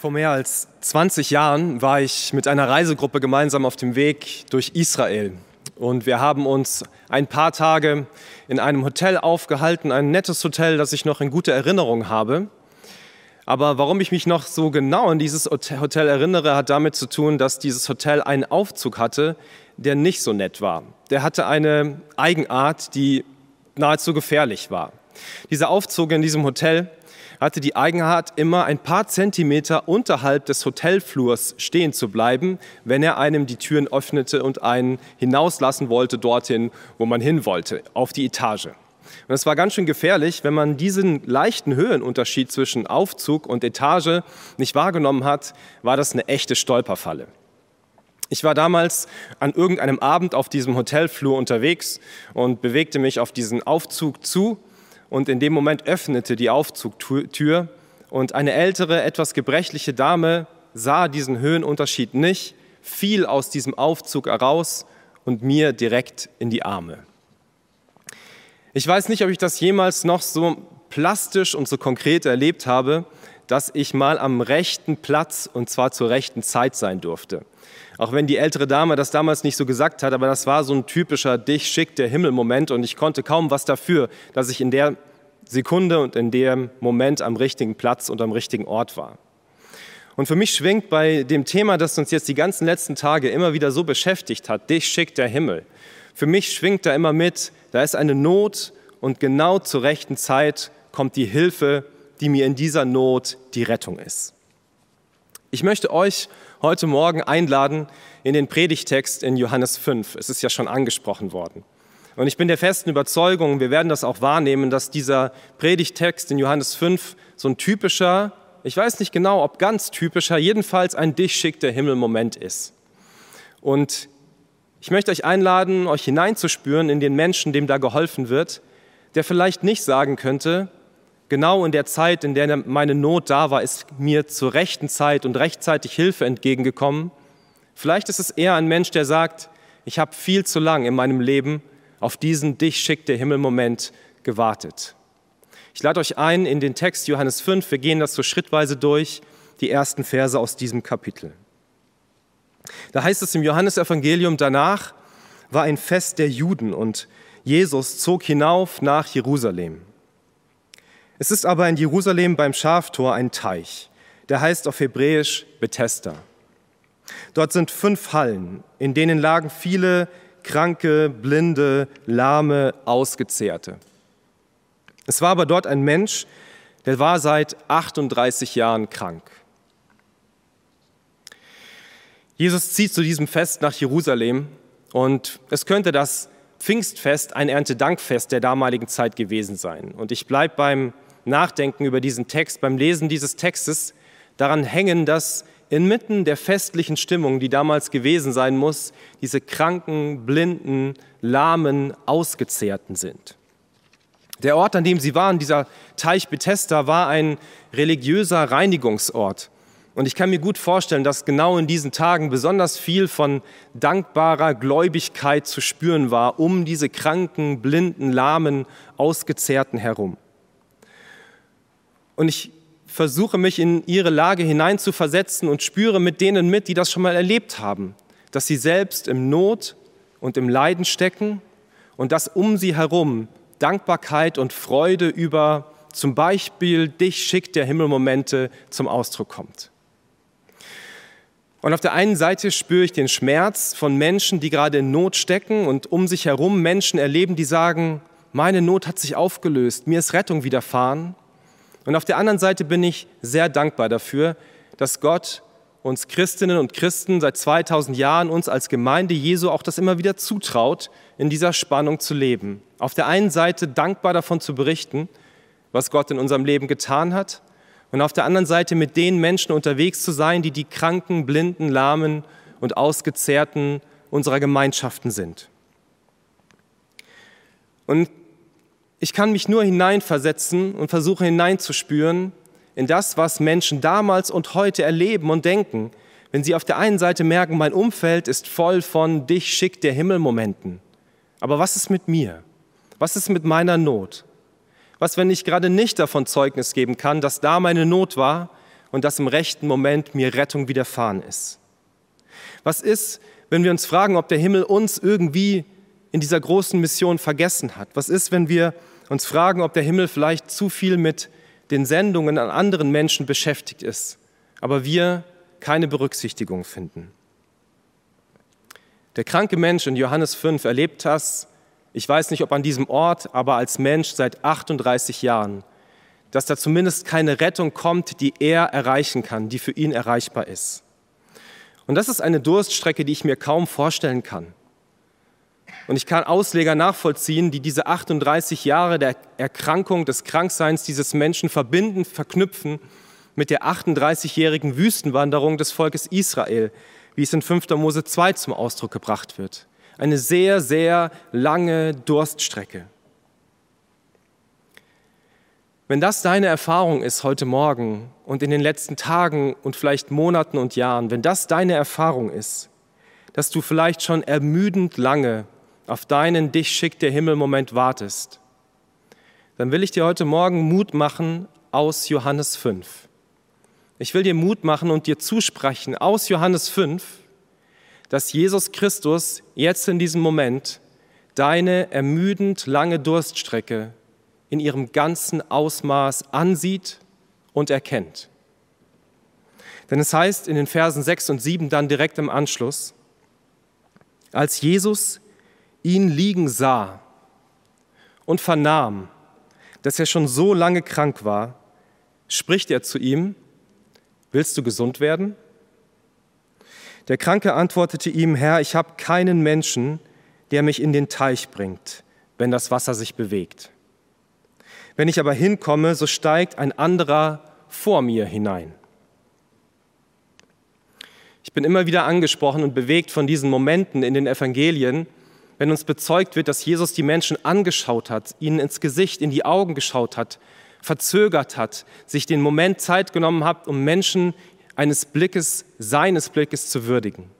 Vor mehr als 20 Jahren war ich mit einer Reisegruppe gemeinsam auf dem Weg durch Israel. Und wir haben uns ein paar Tage in einem Hotel aufgehalten, ein nettes Hotel, das ich noch in guter Erinnerung habe. Aber warum ich mich noch so genau an dieses Hotel erinnere, hat damit zu tun, dass dieses Hotel einen Aufzug hatte, der nicht so nett war. Der hatte eine Eigenart, die nahezu gefährlich war. Dieser Aufzug in diesem Hotel hatte die Eigenart, immer ein paar Zentimeter unterhalb des Hotelflurs stehen zu bleiben, wenn er einem die Türen öffnete und einen hinauslassen wollte dorthin, wo man hin wollte, auf die Etage. Und es war ganz schön gefährlich, wenn man diesen leichten Höhenunterschied zwischen Aufzug und Etage nicht wahrgenommen hat, war das eine echte Stolperfalle. Ich war damals an irgendeinem Abend auf diesem Hotelflur unterwegs und bewegte mich auf diesen Aufzug zu und in dem Moment öffnete die Aufzugtür und eine ältere, etwas gebrechliche Dame sah diesen Höhenunterschied nicht, fiel aus diesem Aufzug heraus und mir direkt in die Arme. Ich weiß nicht, ob ich das jemals noch so plastisch und so konkret erlebt habe, dass ich mal am rechten Platz und zwar zur rechten Zeit sein durfte. Auch wenn die ältere Dame das damals nicht so gesagt hat, aber das war so ein typischer Dich schickt der Himmel-Moment und ich konnte kaum was dafür, dass ich in der Sekunde und in dem Moment am richtigen Platz und am richtigen Ort war. Und für mich schwingt bei dem Thema, das uns jetzt die ganzen letzten Tage immer wieder so beschäftigt hat, dich schickt der Himmel. Für mich schwingt da immer mit, da ist eine Not und genau zur rechten Zeit kommt die Hilfe, die mir in dieser Not die Rettung ist. Ich möchte euch heute Morgen einladen in den Predigtext in Johannes 5. Es ist ja schon angesprochen worden. Und ich bin der festen Überzeugung, wir werden das auch wahrnehmen, dass dieser Predigtext in Johannes 5 so ein typischer, ich weiß nicht genau, ob ganz typischer, jedenfalls ein dich schickter Himmelmoment ist. Und ich möchte euch einladen, euch hineinzuspüren in den Menschen, dem da geholfen wird, der vielleicht nicht sagen könnte, genau in der Zeit, in der meine Not da war, ist mir zur rechten Zeit und rechtzeitig Hilfe entgegengekommen. Vielleicht ist es eher ein Mensch, der sagt, ich habe viel zu lang in meinem Leben auf diesen dich schickt der Himmel-Moment gewartet. Ich lade euch ein in den Text Johannes 5. Wir gehen das so schrittweise durch, die ersten Verse aus diesem Kapitel. Da heißt es im Johannesevangelium, danach war ein Fest der Juden und Jesus zog hinauf nach Jerusalem. Es ist aber in Jerusalem beim Schaftor ein Teich, der heißt auf Hebräisch Bethesda. Dort sind fünf Hallen, in denen lagen viele Kranke, Blinde, Lahme, Ausgezehrte. Es war aber dort ein Mensch, der war seit 38 Jahren krank. Jesus zieht zu diesem Fest nach Jerusalem und es könnte das Pfingstfest ein Erntedankfest der damaligen Zeit gewesen sein. Und ich bleibe beim Nachdenken über diesen Text, beim Lesen dieses Textes daran hängen, dass inmitten der festlichen Stimmung, die damals gewesen sein muss, diese kranken, blinden, lahmen, ausgezehrten sind. Der Ort, an dem sie waren, dieser Teich Bethesda, war ein religiöser Reinigungsort. Und ich kann mir gut vorstellen, dass genau in diesen Tagen besonders viel von dankbarer Gläubigkeit zu spüren war, um diese kranken, blinden, lahmen, ausgezehrten herum. Und ich versuche mich in ihre Lage hineinzuversetzen und spüre mit denen mit, die das schon mal erlebt haben, dass sie selbst im Not und im Leiden stecken und dass um sie herum Dankbarkeit und Freude über zum Beispiel dich schickt der Himmelmomente zum Ausdruck kommt. Und auf der einen Seite spüre ich den Schmerz von Menschen, die gerade in Not stecken und um sich herum Menschen erleben, die sagen, meine Not hat sich aufgelöst, mir ist Rettung widerfahren. Und auf der anderen Seite bin ich sehr dankbar dafür, dass Gott uns Christinnen und Christen seit 2000 Jahren uns als Gemeinde Jesu auch das immer wieder zutraut, in dieser Spannung zu leben. Auf der einen Seite dankbar davon zu berichten, was Gott in unserem Leben getan hat, und auf der anderen Seite mit den Menschen unterwegs zu sein, die die kranken, blinden, lahmen und ausgezehrten unserer Gemeinschaften sind. Und ich kann mich nur hineinversetzen und versuche hineinzuspüren in das, was Menschen damals und heute erleben und denken, wenn sie auf der einen Seite merken, mein Umfeld ist voll von dich schickt der Himmel Momenten. Aber was ist mit mir? Was ist mit meiner Not? Was, wenn ich gerade nicht davon Zeugnis geben kann, dass da meine Not war und dass im rechten Moment mir Rettung widerfahren ist? Was ist, wenn wir uns fragen, ob der Himmel uns irgendwie in dieser großen Mission vergessen hat? Was ist, wenn wir uns fragen, ob der Himmel vielleicht zu viel mit den Sendungen an anderen Menschen beschäftigt ist, aber wir keine Berücksichtigung finden? Der kranke Mensch in Johannes 5 erlebt das, ich weiß nicht, ob an diesem Ort, aber als Mensch seit 38 Jahren, dass da zumindest keine Rettung kommt, die er erreichen kann, die für ihn erreichbar ist. Und das ist eine Durststrecke, die ich mir kaum vorstellen kann. Und ich kann Ausleger nachvollziehen, die diese 38 Jahre der Erkrankung, des Krankseins dieses Menschen verbinden, verknüpfen mit der 38-jährigen Wüstenwanderung des Volkes Israel, wie es in 5. Mose 2 zum Ausdruck gebracht wird. Eine sehr, sehr lange Durststrecke. Wenn das deine Erfahrung ist heute Morgen und in den letzten Tagen und vielleicht Monaten und Jahren, wenn das deine Erfahrung ist, dass du vielleicht schon ermüdend lange auf deinen Dich schickt der Himmel-Moment wartest, dann will ich dir heute Morgen Mut machen aus Johannes 5. Ich will dir Mut machen und dir zusprechen aus Johannes 5, dass Jesus Christus jetzt in diesem Moment deine ermüdend lange Durststrecke in ihrem ganzen Ausmaß ansieht und erkennt. Denn es heißt in den Versen 6 und 7 dann direkt im Anschluss, als Jesus ihn liegen sah und vernahm, dass er schon so lange krank war, spricht er zu ihm, willst du gesund werden? Der Kranke antwortete ihm, Herr, ich habe keinen Menschen, der mich in den Teich bringt, wenn das Wasser sich bewegt. Wenn ich aber hinkomme, so steigt ein anderer vor mir hinein. Ich bin immer wieder angesprochen und bewegt von diesen Momenten in den Evangelien, wenn uns bezeugt wird, dass Jesus die Menschen angeschaut hat, ihnen ins Gesicht, in die Augen geschaut hat, verzögert hat, sich den Moment Zeit genommen hat, um Menschen eines Blickes, seines Blickes zu würdigen.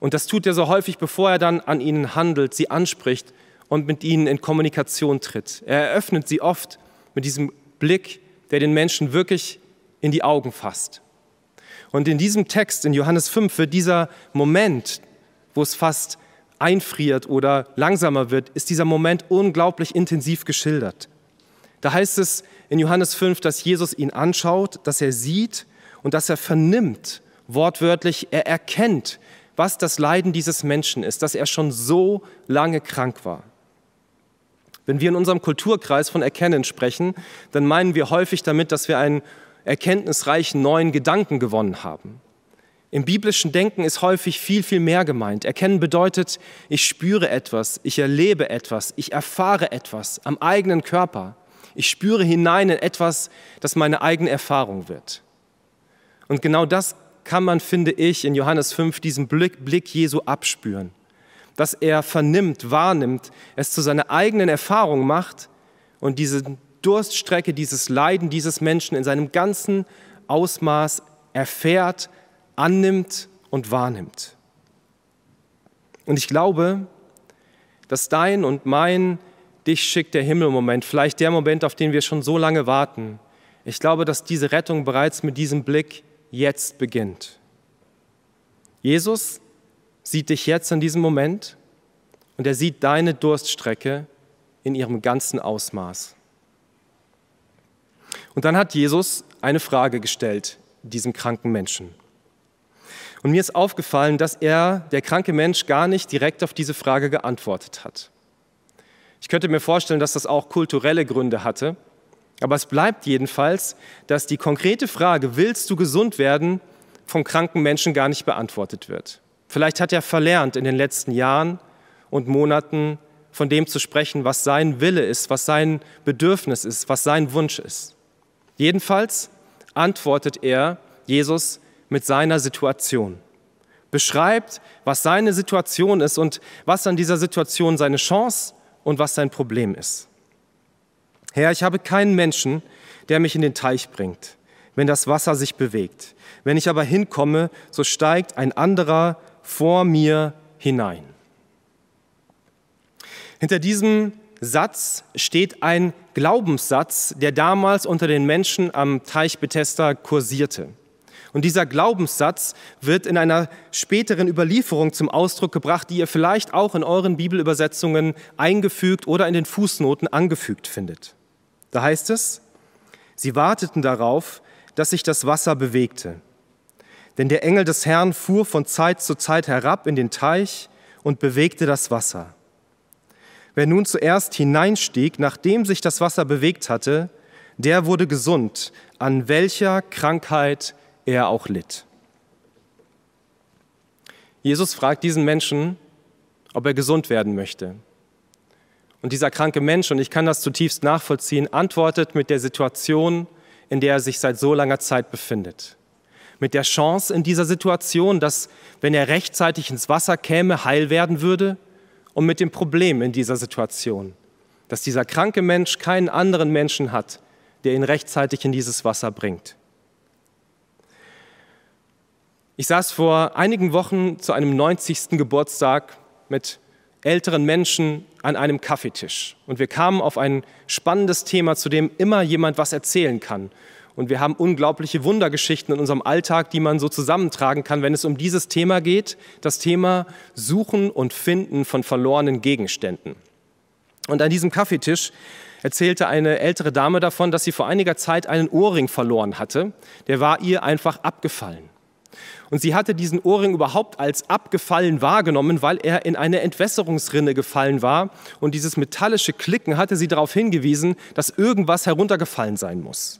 Und das tut er so häufig, bevor er dann an ihnen handelt, sie anspricht und mit ihnen in Kommunikation tritt. Er eröffnet sie oft mit diesem Blick, der den Menschen wirklich in die Augen fasst. Und in diesem Text in Johannes 5 wird dieser Moment, wo es fast einfriert oder langsamer wird, ist dieser Moment unglaublich intensiv geschildert. Da heißt es in Johannes 5, dass Jesus ihn anschaut, dass er sieht und dass er vernimmt, wortwörtlich, er erkennt, was das Leiden dieses Menschen ist, dass er schon so lange krank war. Wenn wir in unserem Kulturkreis von Erkennen sprechen, dann meinen wir häufig damit, dass wir einen erkenntnisreichen neuen Gedanken gewonnen haben. Im biblischen Denken ist häufig viel, viel mehr gemeint. Erkennen bedeutet, ich spüre etwas, ich erlebe etwas, ich erfahre etwas am eigenen Körper. Ich spüre hinein in etwas, das meine eigene Erfahrung wird. Und genau das kann man, finde ich, in Johannes 5 diesen Blick, Blick Jesu abspüren dass er vernimmt, wahrnimmt, es zu seiner eigenen Erfahrung macht und diese Durststrecke, dieses Leiden dieses Menschen in seinem ganzen Ausmaß erfährt, annimmt und wahrnimmt. Und ich glaube, dass dein und mein Dich schickt der Himmel-Moment, vielleicht der Moment, auf den wir schon so lange warten, ich glaube, dass diese Rettung bereits mit diesem Blick jetzt beginnt. Jesus sieht dich jetzt in diesem Moment und er sieht deine Durststrecke in ihrem ganzen Ausmaß. Und dann hat Jesus eine Frage gestellt diesem kranken Menschen. Und mir ist aufgefallen, dass er, der kranke Mensch, gar nicht direkt auf diese Frage geantwortet hat. Ich könnte mir vorstellen, dass das auch kulturelle Gründe hatte. Aber es bleibt jedenfalls, dass die konkrete Frage, willst du gesund werden, vom kranken Menschen gar nicht beantwortet wird. Vielleicht hat er verlernt in den letzten Jahren und Monaten von dem zu sprechen, was sein Wille ist, was sein Bedürfnis ist, was sein Wunsch ist. Jedenfalls antwortet er, Jesus, mit seiner Situation. Beschreibt, was seine Situation ist und was an dieser Situation seine Chance und was sein Problem ist. Herr, ich habe keinen Menschen, der mich in den Teich bringt, wenn das Wasser sich bewegt. Wenn ich aber hinkomme, so steigt ein anderer vor mir hinein. Hinter diesem Satz steht ein Glaubenssatz, der damals unter den Menschen am Teich Bethesda kursierte. Und dieser Glaubenssatz wird in einer späteren Überlieferung zum Ausdruck gebracht, die ihr vielleicht auch in euren Bibelübersetzungen eingefügt oder in den Fußnoten angefügt findet. Da heißt es, sie warteten darauf, dass sich das Wasser bewegte. Denn der Engel des Herrn fuhr von Zeit zu Zeit herab in den Teich und bewegte das Wasser. Wer nun zuerst hineinstieg, nachdem sich das Wasser bewegt hatte, der wurde gesund, an welcher Krankheit er auch litt. Jesus fragt diesen Menschen, ob er gesund werden möchte. Und dieser kranke Mensch, und ich kann das zutiefst nachvollziehen, antwortet mit der Situation, in der er sich seit so langer Zeit befindet. Mit der Chance in dieser Situation, dass, wenn er rechtzeitig ins Wasser käme, heil werden würde und mit dem Problem in dieser Situation, dass dieser kranke Mensch keinen anderen Menschen hat, der ihn rechtzeitig in dieses Wasser bringt. Ich saß vor einigen Wochen zu einem 90. Geburtstag mit älteren Menschen an einem Kaffeetisch und wir kamen auf ein spannendes Thema, zu dem immer jemand was erzählen kann. Und wir haben unglaubliche Wundergeschichten in unserem Alltag, die man so zusammentragen kann, wenn es um dieses Thema geht, das Thema Suchen und Finden von verlorenen Gegenständen. Und an diesem Kaffeetisch erzählte eine ältere Dame davon, dass sie vor einiger Zeit einen Ohrring verloren hatte. Der war ihr einfach abgefallen. Und sie hatte diesen Ohrring überhaupt als abgefallen wahrgenommen, weil er in eine Entwässerungsrinne gefallen war. Und dieses metallische Klicken hatte sie darauf hingewiesen, dass irgendwas heruntergefallen sein muss.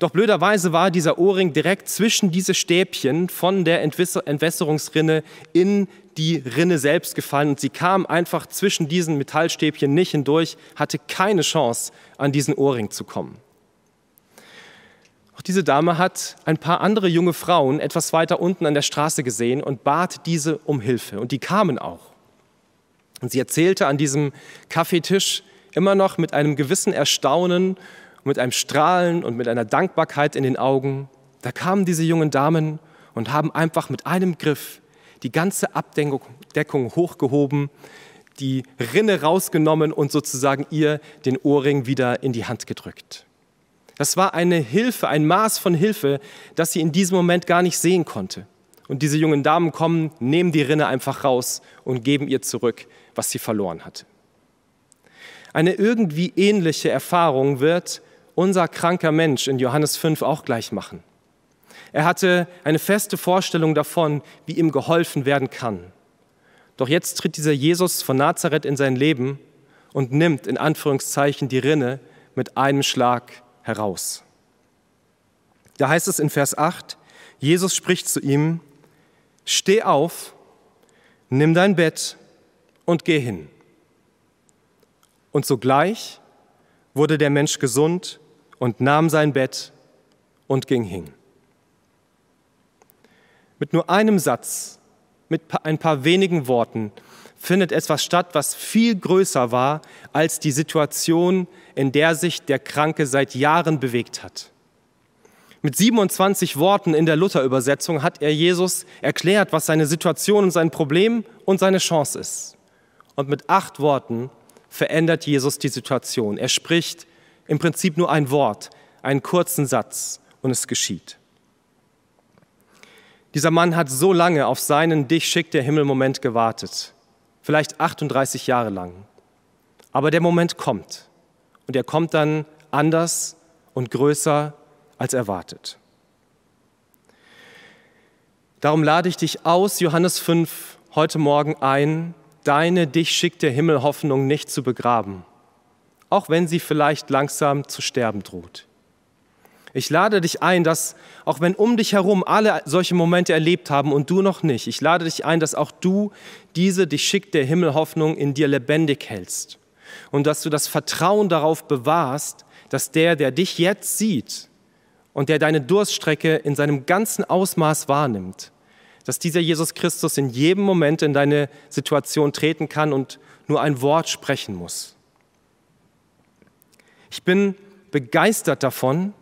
Doch blöderweise war dieser Ohrring direkt zwischen diese Stäbchen von der Entwässerungsrinne in die Rinne selbst gefallen und sie kam einfach zwischen diesen Metallstäbchen nicht hindurch, hatte keine Chance, an diesen Ohrring zu kommen. Auch diese Dame hat ein paar andere junge Frauen etwas weiter unten an der Straße gesehen und bat diese um Hilfe. Und die kamen auch. Und sie erzählte an diesem Kaffeetisch immer noch mit einem gewissen Erstaunen mit einem Strahlen und mit einer Dankbarkeit in den Augen, da kamen diese jungen Damen und haben einfach mit einem Griff die ganze Abdeckung hochgehoben, die Rinne rausgenommen und sozusagen ihr den Ohrring wieder in die Hand gedrückt. Das war eine Hilfe, ein Maß von Hilfe, das sie in diesem Moment gar nicht sehen konnte. Und diese jungen Damen kommen, nehmen die Rinne einfach raus und geben ihr zurück, was sie verloren hatte. Eine irgendwie ähnliche Erfahrung wird unser kranker Mensch in Johannes 5 auch gleich machen. Er hatte eine feste Vorstellung davon, wie ihm geholfen werden kann. Doch jetzt tritt dieser Jesus von Nazareth in sein Leben und nimmt in Anführungszeichen die Rinne mit einem Schlag heraus. Da heißt es in Vers 8, Jesus spricht zu ihm, steh auf, nimm dein Bett und geh hin. Und sogleich wurde der Mensch gesund und nahm sein Bett und ging hin. Mit nur einem Satz, mit ein paar wenigen Worten findet etwas statt, was viel größer war als die Situation, in der sich der Kranke seit Jahren bewegt hat. Mit 27 Worten in der Luther-Übersetzung hat er Jesus erklärt, was seine Situation und sein Problem und seine Chance ist. Und mit acht Worten verändert Jesus die Situation. Er spricht im Prinzip nur ein Wort, einen kurzen Satz und es geschieht. Dieser Mann hat so lange auf seinen Dich schickt der Himmel Moment gewartet, vielleicht 38 Jahre lang. Aber der Moment kommt und er kommt dann anders und größer als erwartet. Darum lade ich dich aus, Johannes 5, heute Morgen ein, deine Dich schickt der Himmel Hoffnung nicht zu begraben, auch wenn sie vielleicht langsam zu sterben droht. Ich lade dich ein, dass auch wenn um dich herum alle solche Momente erlebt haben und du noch nicht, ich lade dich ein, dass auch du diese dich schickt der Himmelhoffnung in dir lebendig hältst und dass du das Vertrauen darauf bewahrst, dass der, der dich jetzt sieht und der deine Durststrecke in seinem ganzen Ausmaß wahrnimmt, dass dieser Jesus Christus in jedem Moment in deine Situation treten kann und nur ein Wort sprechen muss. Ich bin begeistert davon,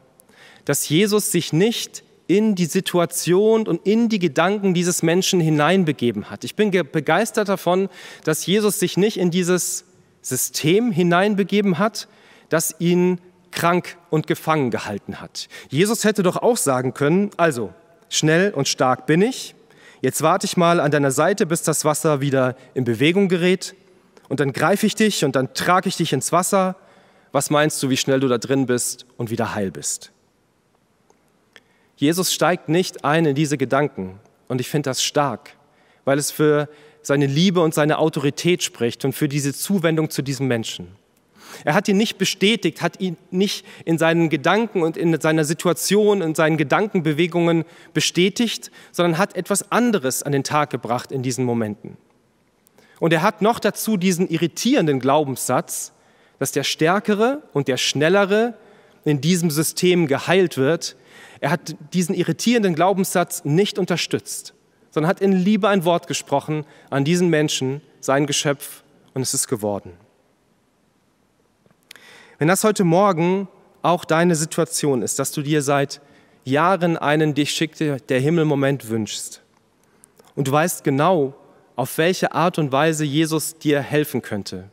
dass Jesus sich nicht in die Situation und in die Gedanken dieses Menschen hineinbegeben hat. Ich bin begeistert davon, dass Jesus sich nicht in dieses System hineinbegeben hat, das ihn krank und gefangen gehalten hat. Jesus hätte doch auch sagen können, also schnell und stark bin ich, jetzt warte ich mal an deiner Seite, bis das Wasser wieder in Bewegung gerät und dann greife ich dich und dann trage ich dich ins Wasser. Was meinst du, wie schnell du da drin bist und wieder heil bist? Jesus steigt nicht ein in diese Gedanken und ich finde das stark, weil es für seine Liebe und seine Autorität spricht und für diese Zuwendung zu diesem Menschen. Er hat ihn nicht bestätigt, hat ihn nicht in seinen Gedanken und in seiner Situation, in seinen Gedankenbewegungen bestätigt, sondern hat etwas anderes an den Tag gebracht in diesen Momenten. Und er hat noch dazu diesen irritierenden Glaubenssatz, dass der Stärkere und der Schnellere in diesem System geheilt wird. Er hat diesen irritierenden Glaubenssatz nicht unterstützt, sondern hat in Liebe ein Wort gesprochen an diesen Menschen, sein Geschöpf, und es ist geworden. Wenn das heute Morgen auch deine Situation ist, dass du dir seit Jahren einen dich schickte der Himmel-Moment wünschst und du weißt genau, auf welche Art und Weise Jesus dir helfen könnte.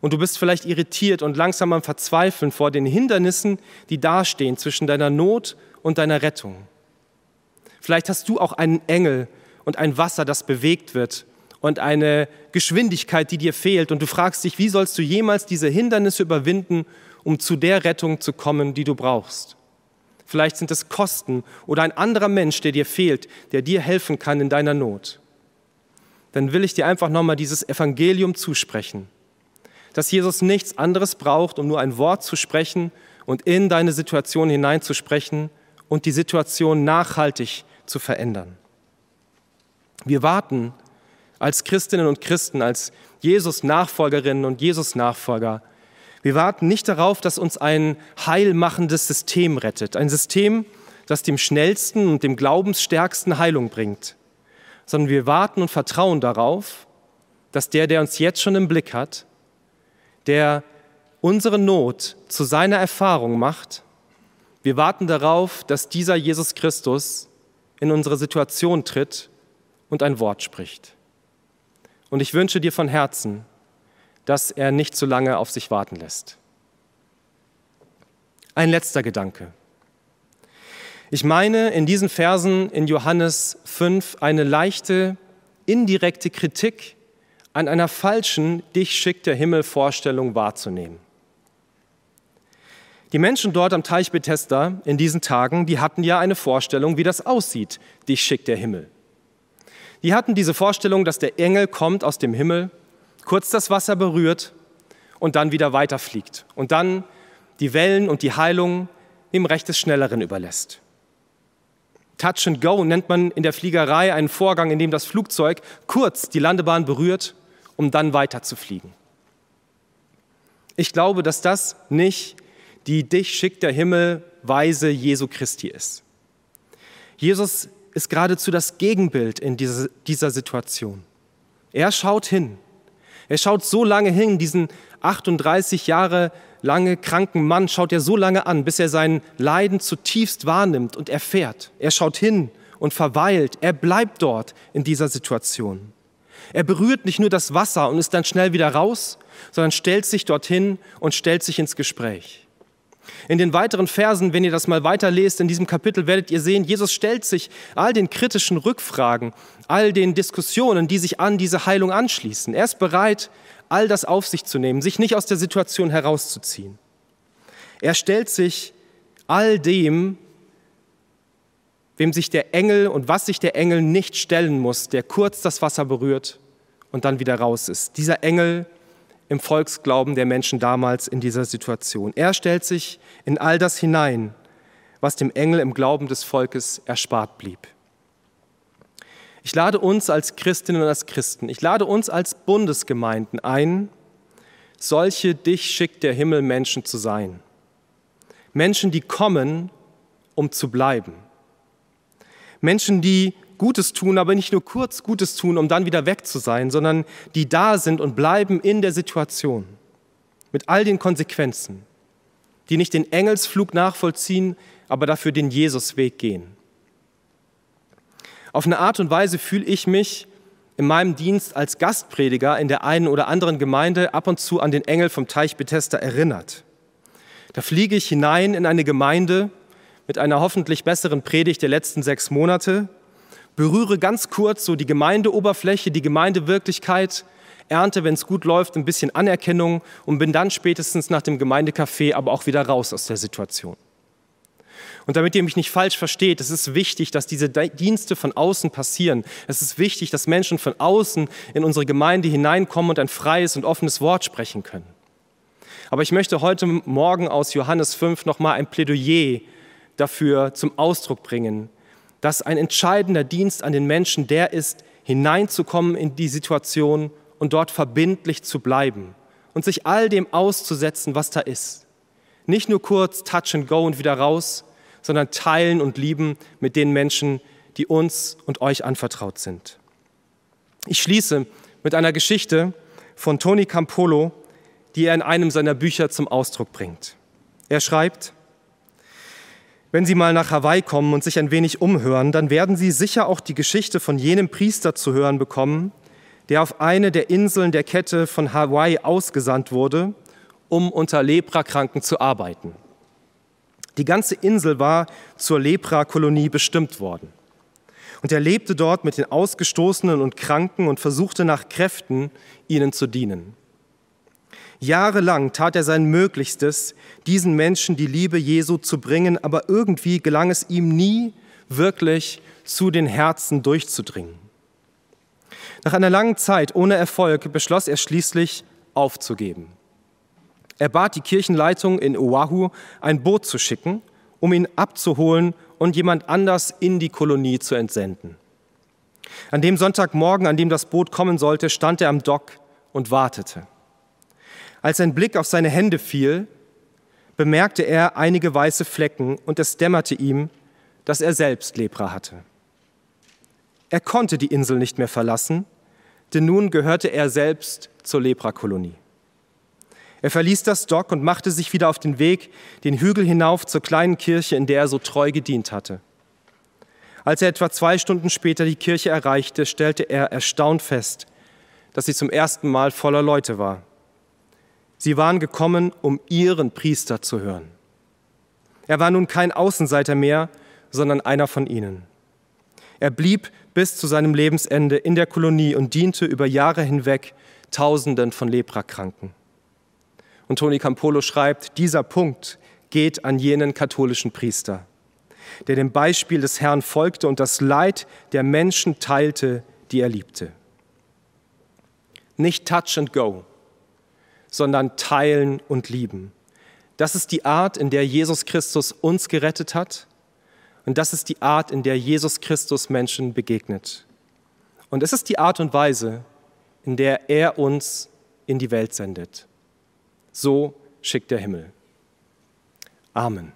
Und du bist vielleicht irritiert und langsam am Verzweifeln vor den Hindernissen, die dastehen zwischen deiner Not und deiner Rettung. Vielleicht hast du auch einen Engel und ein Wasser, das bewegt wird und eine Geschwindigkeit, die dir fehlt. Und du fragst dich, wie sollst du jemals diese Hindernisse überwinden, um zu der Rettung zu kommen, die du brauchst? Vielleicht sind es Kosten oder ein anderer Mensch, der dir fehlt, der dir helfen kann in deiner Not. Dann will ich dir einfach nochmal dieses Evangelium zusprechen, dass Jesus nichts anderes braucht, um nur ein Wort zu sprechen und in deine Situation hineinzusprechen und die Situation nachhaltig zu verändern. Wir warten als Christinnen und Christen, als Jesus-Nachfolgerinnen und Jesus-Nachfolger. Wir warten nicht darauf, dass uns ein heilmachendes System rettet, ein System, das dem schnellsten und dem glaubensstärksten Heilung bringt, sondern wir warten und vertrauen darauf, dass der, der uns jetzt schon im Blick hat, der unsere Not zu seiner Erfahrung macht, wir warten darauf, dass dieser Jesus Christus in unsere Situation tritt und ein Wort spricht. Und ich wünsche dir von Herzen, dass er nicht zu lange auf sich warten lässt. Ein letzter Gedanke. Ich meine in diesen Versen in Johannes 5 eine leichte, indirekte Kritik an einer falschen Dich schickt der Himmel Vorstellung wahrzunehmen. Die Menschen dort am Teich Bethesda in diesen Tagen, die hatten ja eine Vorstellung, wie das aussieht, Dich schickt der Himmel. Die hatten diese Vorstellung, dass der Engel kommt aus dem Himmel, kurz das Wasser berührt und dann wieder weiterfliegt und dann die Wellen und die Heilung dem Recht des Schnelleren überlässt. Touch and Go nennt man in der Fliegerei einen Vorgang, in dem das Flugzeug kurz die Landebahn berührt, um dann weiter zu fliegen. Ich glaube, dass das nicht die dich schickt der Himmel Weise Jesu Christi ist. Jesus ist geradezu das Gegenbild in dieser, Situation. Er schaut hin. Er schaut so lange hin, diesen 38 Jahre lange kranken Mann schaut er so lange an, bis er sein Leiden zutiefst wahrnimmt und erfährt. Er schaut hin und verweilt. Er bleibt dort in dieser Situation. Er berührt nicht nur das Wasser und ist dann schnell wieder raus, sondern stellt sich dorthin und stellt sich ins Gespräch. In den weiteren Versen, wenn ihr das mal weiterlest, in diesem Kapitel werdet ihr sehen, Jesus stellt sich all den kritischen Rückfragen, all den Diskussionen, die sich an diese Heilung anschließen. Er ist bereit, all das auf sich zu nehmen, sich nicht aus der Situation herauszuziehen. Er stellt sich all dem, wem sich der Engel und was sich der Engel nicht stellen muss, der kurz das Wasser berührt und dann wieder raus ist. Dieser Engel im Volksglauben der Menschen damals in dieser Situation. Er stellt sich in all das hinein, was dem Engel im Glauben des Volkes erspart blieb. Ich lade uns als Christinnen und als Christen, ich lade uns als Bundesgemeinden ein, solche dich schickt der Himmel Menschen zu sein. Menschen, die kommen, um zu bleiben. Menschen, die Gutes tun, aber nicht nur kurz Gutes tun, um dann wieder weg zu sein, sondern die da sind und bleiben in der Situation mit all den Konsequenzen, die nicht den Engelsflug nachvollziehen, aber dafür den Jesusweg gehen. Auf eine Art und Weise fühle ich mich in meinem Dienst als Gastprediger in der einen oder anderen Gemeinde ab und zu an den Engel vom Teich Bethesda erinnert. Da fliege ich hinein in eine Gemeinde mit einer hoffentlich besseren Predigt der letzten sechs Monate, berühre ganz kurz so die Gemeindeoberfläche, die Gemeindewirklichkeit, ernte, wenn es gut läuft, ein bisschen Anerkennung und bin dann spätestens nach dem Gemeindecafé aber auch wieder raus aus der Situation. Und damit ihr mich nicht falsch versteht, es ist wichtig, dass diese Dienste von außen passieren. Es ist wichtig, dass Menschen von außen in unsere Gemeinde hineinkommen und ein freies und offenes Wort sprechen können. Aber ich möchte heute Morgen aus Johannes 5 nochmal ein Plädoyer dafür zum Ausdruck bringen, dass ein entscheidender Dienst an den Menschen der ist, hineinzukommen in die Situation und dort verbindlich zu bleiben und sich all dem auszusetzen, was da ist. Nicht nur kurz Touch and Go und wieder raus, sondern teilen und lieben mit den Menschen, die uns und euch anvertraut sind. Ich schließe mit einer Geschichte von Tony Campolo, die er in einem seiner Bücher zum Ausdruck bringt. Er schreibt, wenn Sie mal nach Hawaii kommen und sich ein wenig umhören, dann werden Sie sicher auch die Geschichte von jenem Priester zu hören bekommen, der auf eine der Inseln der Kette von Hawaii ausgesandt wurde, um unter Leprakranken zu arbeiten. Die ganze Insel war zur Leprakolonie bestimmt worden. Und er lebte dort mit den Ausgestoßenen und Kranken und versuchte nach Kräften, ihnen zu dienen. Jahrelang tat er sein Möglichstes, diesen Menschen die Liebe Jesu zu bringen, aber irgendwie gelang es ihm nie, wirklich zu den Herzen durchzudringen. Nach einer langen Zeit ohne Erfolg beschloss er schließlich aufzugeben. Er bat die Kirchenleitung in Oahu, ein Boot zu schicken, um ihn abzuholen und jemand anders in die Kolonie zu entsenden. An dem Sonntagmorgen, an dem das Boot kommen sollte, stand er am Dock und wartete. Als sein Blick auf seine Hände fiel, bemerkte er einige weiße Flecken und es dämmerte ihm, dass er selbst Lepra hatte. Er konnte die Insel nicht mehr verlassen, denn nun gehörte er selbst zur Leprakolonie. Er verließ das Dock und machte sich wieder auf den Weg den Hügel hinauf zur kleinen Kirche, in der er so treu gedient hatte. Als er etwa zwei Stunden später die Kirche erreichte, stellte er erstaunt fest, dass sie zum ersten Mal voller Leute war. Sie waren gekommen, um ihren Priester zu hören. Er war nun kein Außenseiter mehr, sondern einer von ihnen. Er blieb bis zu seinem Lebensende in der Kolonie und diente über Jahre hinweg Tausenden von Leprakranken. Und Toni Campolo schreibt, dieser Punkt geht an jenen katholischen Priester, der dem Beispiel des Herrn folgte und das Leid der Menschen teilte, die er liebte. Nicht Touch and Go, sondern teilen und lieben. Das ist die Art, in der Jesus Christus uns gerettet hat und das ist die Art, in der Jesus Christus Menschen begegnet. Und es ist die Art und Weise, in der er uns in die Welt sendet. So schickt der Himmel. Amen.